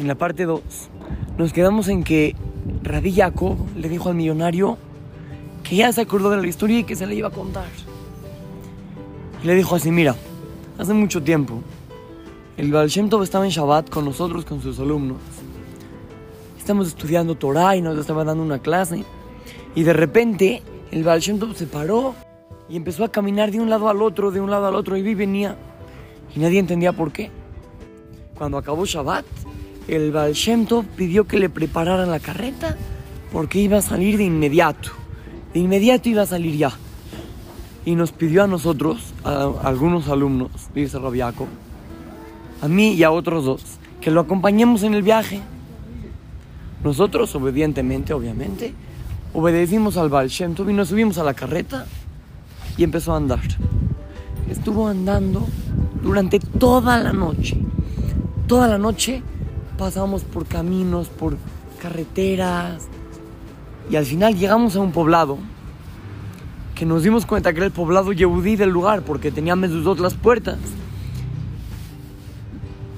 en la parte 2, nos quedamos en que Rabí Jacob le dijo al millonario que ya se acordó de la historia y que se le iba a contar. Y le dijo así, mira, hace mucho tiempo, el Baal Shem Tov estaba en Shabbat con nosotros, con sus alumnos. Estamos estudiando Torah y nos estaba dando una clase. Y de repente, el Baal Shem Tov se paró y empezó a caminar de un lado al otro, de un lado al otro, y venía. Y nadie entendía por qué. Cuando acabó Shabbat, el Baal Shem Tov pidió que le prepararan la carreta porque iba a salir de inmediato. De inmediato iba a salir ya. Y nos pidió a nosotros, a algunos alumnos, dice Rabiaco, a mí y a otros dos, que lo acompañemos en el viaje. Nosotros, obedientemente, obviamente, obedecimos al Baal Shem Tov y nos subimos a la carreta y empezó a andar. Estuvo andando durante toda la noche. Toda la noche pasamos por caminos, por carreteras y al final llegamos a un poblado que nos dimos cuenta que era el poblado Yehudí del lugar porque tenía dos las puertas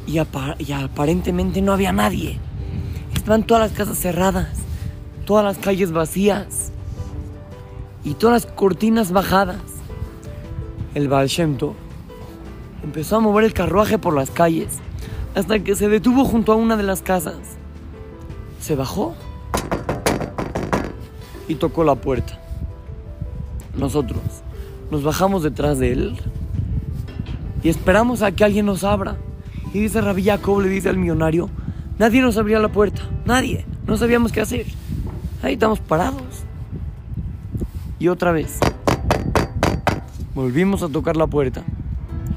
y, aparentemente no había nadie. Estaban todas las casas cerradas, todas las calles vacías y todas las cortinas bajadas. El Baal empezó a mover el carruaje por las calles hasta que se detuvo junto a una de las casas. Se bajó y tocó la puerta. Nosotros nos bajamos detrás de él y esperamos a que alguien nos abra. Y dice Rabbi Jacob, le dice al millonario, nadie nos abría la puerta, nadie, no sabíamos qué hacer. Ahí estamos parados. Y otra vez, volvimos a tocar la puerta.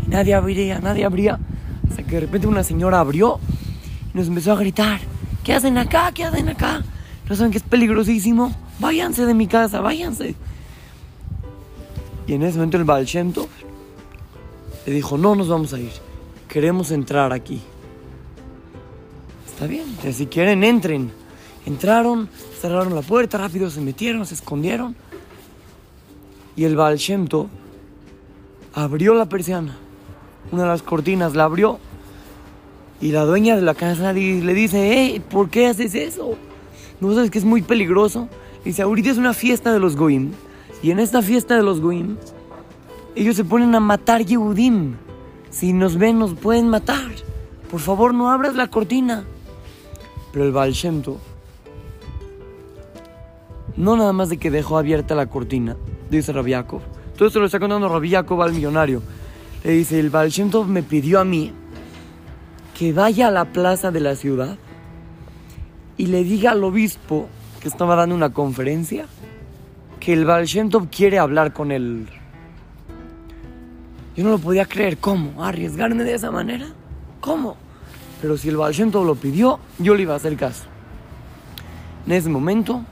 Y nadie abría, nadie abría. Hasta que de repente una señora abrió y nos empezó a gritar, ¿qué hacen acá? ¿Qué hacen acá? ¿No saben que es peligrosísimo? Váyanse de mi casa, váyanse. Y en ese momento el Baal le dijo, no nos vamos a ir queremos entrar aquí. Está bien, si quieren, entren. Entraron, cerraron la puerta, rápido se metieron, se escondieron. Y el Baal abrió la persiana, una de las cortinas, la abrió. Y la dueña de la casa le dice, hey, ¿por qué haces eso? ¿No sabes que es muy peligroso? Dice, ahorita es una fiesta de los Goim. Y en esta fiesta de los Goim, ellos se ponen a matar Yehudim. Si nos ven, nos pueden matar. Por favor, no abras la cortina. Pero el Baal no nada más de que dejó abierta la cortina, dice Rabiakov. Todo esto lo está contando Rabiakov al millonario. Le dice, el Baal me pidió a mí que vaya a la plaza de la ciudad y le diga al obispo que estaba dando una conferencia que el Baal quiere hablar con él. Yo no lo podía creer. ¿Cómo? ¿Arriesgarme de esa manera? ¿Cómo? Pero si el Baal lo pidió, yo le iba a hacer caso. En ese momento,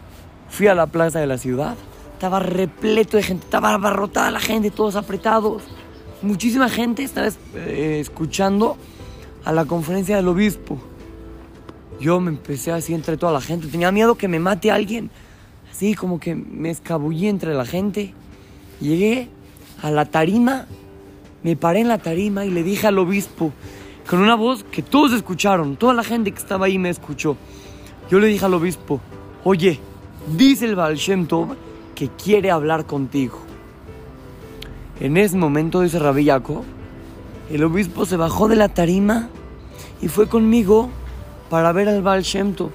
fui a la plaza de la ciudad. Estaba repleto de gente, estaba abarrotada la gente, todos apretados. Muchísima gente estaba eh, escuchando a la conferencia del obispo. Yo me empecé así entre toda la gente. Tenía miedo que me mate alguien. Así como que me escabullí entre la gente. Llegué a la tarima me paré en la tarima y le dije al obispo, con una voz que todos escucharon, toda la gente que estaba ahí me escuchó. Yo le dije al obispo, oye, dice el Baal Tov que quiere hablar contigo. En ese momento, dice Rabbi el obispo se bajó de la tarima y fue conmigo para ver al Baal. Yo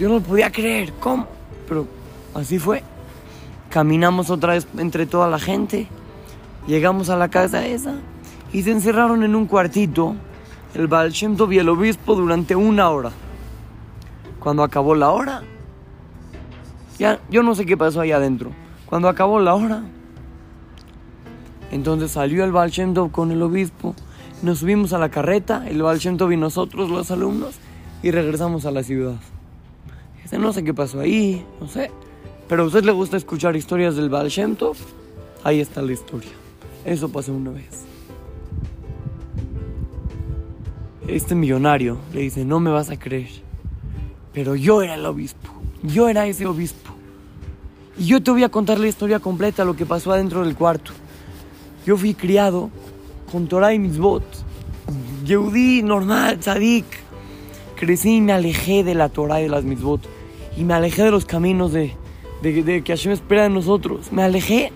no lo podía creer, ¿cómo? Pero así fue. Caminamos otra vez entre toda la gente Llegamos a la casa esa y se encerraron en un cuartito el Baal Shem y el obispo durante una hora. Cuando acabó la hora, ya yo no sé qué pasó ahí adentro. Cuando acabó la hora, entonces salió el Baal con el obispo, nos subimos a la carreta, el Baal Shem y nosotros, los alumnos, y regresamos a la ciudad. no sé qué pasó ahí, no sé. Pero a usted le gusta escuchar historias del Baal ahí está la historia. Eso pasó una vez. Este millonario le dice, no me vas a creer, pero yo era el obispo, yo era ese obispo. Y yo te voy a contar la historia completa, lo que pasó adentro del cuarto. Yo fui criado con Torah y Mitzvot, Yehudi normal, tzadik. crecí y me alejé de la Torah y de las mitzvot. Y me alejé de los caminos de, de, que Hashem espera de nosotros. Me alejé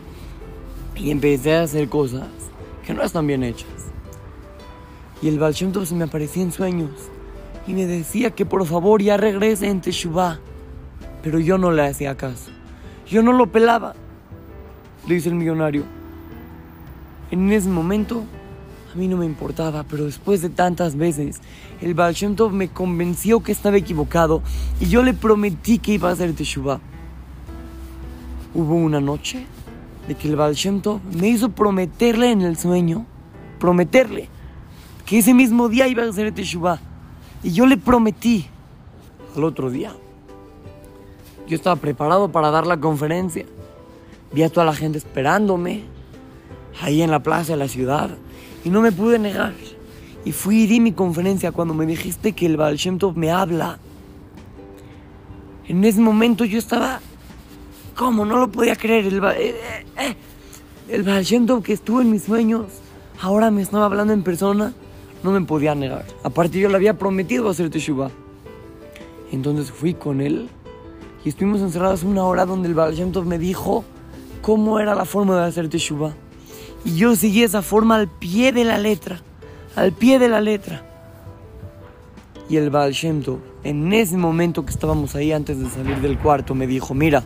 y empecé a hacer cosas que no están bien hechas. Y el Baal Shem se me aparecía en sueños y me decía que por favor ya regrese en Teshuvah. Pero yo no le hacía caso. Yo no lo pelaba, le dice el millonario. En ese momento a mí no me importaba, pero después de tantas veces, el Baal Tov me convenció que estaba equivocado y yo le prometí que iba a hacer Teshuvah. Hubo una noche de que el Baal Tov me hizo prometerle en el sueño, prometerle, que ese mismo día iba a hacer Teshuvah. Y yo le prometí al otro día. Yo estaba preparado para dar la conferencia. Vi a toda la gente esperándome ahí en la plaza de la ciudad y no me pude negar. Y fui y di mi conferencia cuando me dijiste que el Baal Shem Tov me habla. En ese momento yo estaba... ¿Cómo? No lo podía creer. El, eh, eh, eh. el Baal Shem Tov que estuvo en mis sueños, ahora me estaba hablando en persona. No me podía negar. Aparte yo le había prometido hacer Teshuvah. Entonces fui con él y estuvimos encerrados una hora donde el Baal Shem Tov me dijo cómo era la forma de hacer Teshuvah. Y yo seguí esa forma al pie de la letra, al pie de la letra. Y el Baal Shem en ese momento que estábamos ahí antes de salir del cuarto, me dijo, mira,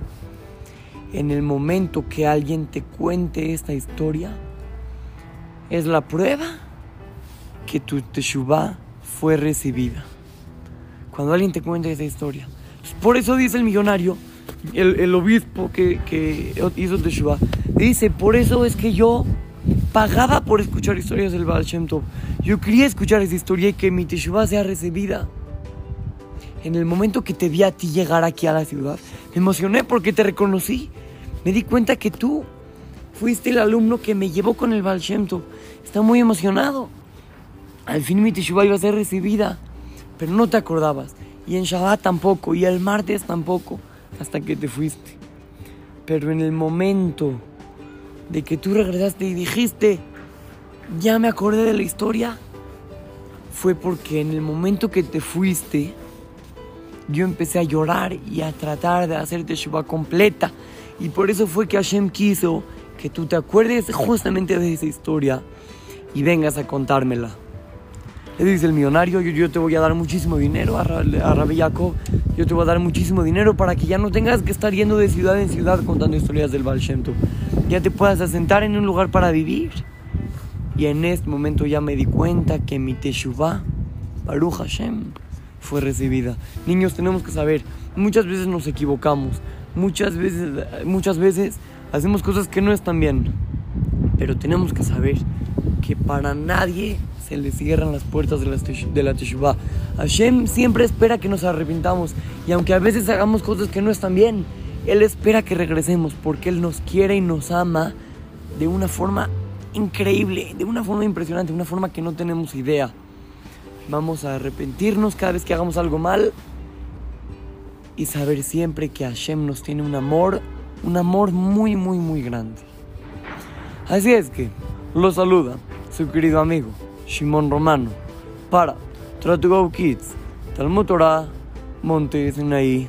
en el momento que alguien te cuente esta historia, es la prueba que tu Teshuvah fue recibida. Cuando alguien te cuenta esa historia. Por eso dice el millonario, el, el obispo que, que hizo Teshuvah, dice, por eso es que yo pagaba por escuchar historias del Baal Shem Tov. Yo quería escuchar esa historia y que mi Teshuvah sea recibida. En el momento que te vi a ti llegar aquí a la ciudad, me emocioné porque te reconocí. Me di cuenta que tú fuiste el alumno que me llevó con el Baal Shem Tov. Muy emocionado. Al fin mi Teshuvah iba a ser recibida, pero no te acordabas. Y en Shabbat tampoco, y el martes tampoco, hasta que te fuiste. Pero en el momento de que tú regresaste y dijiste, ya me acordé de la historia, fue porque en el momento que te fuiste, yo empecé a llorar y a tratar de hacer Teshuvah completa. Y por eso fue que Hashem quiso que tú te acuerdes justamente de esa historia y vengas a contármela. Le dice el millonario, yo, yo te voy a dar muchísimo dinero a, a Rabbi Jacob, yo te voy a dar muchísimo dinero para que ya no tengas que estar yendo de ciudad en ciudad contando historias del Baal Shem. Ya te puedas asentar en un lugar para vivir. Y en este momento ya me di cuenta que mi Teshuvah, Baruch Hashem, fue recibida. Niños, tenemos que saber, muchas veces nos equivocamos, muchas veces, muchas veces hacemos cosas que no están bien. Pero tenemos que saber que para nadie se le cierran las puertas de la, de la. Hashem siempre espera que nos arrepintamos y aunque a veces hagamos cosas que no están bien, Él espera que regresemos porque Él nos quiere y nos ama de una forma increíble, de una forma impresionante, de una forma que no tenemos idea. Vamos a arrepentirnos cada vez que hagamos algo mal y saber siempre que Hashem nos tiene un amor, un amor muy, muy, muy grande. Así es que lo saluda su querido amigo Shimon Romano para Try Go Kids, Talmud Torah, Monte Sinaí.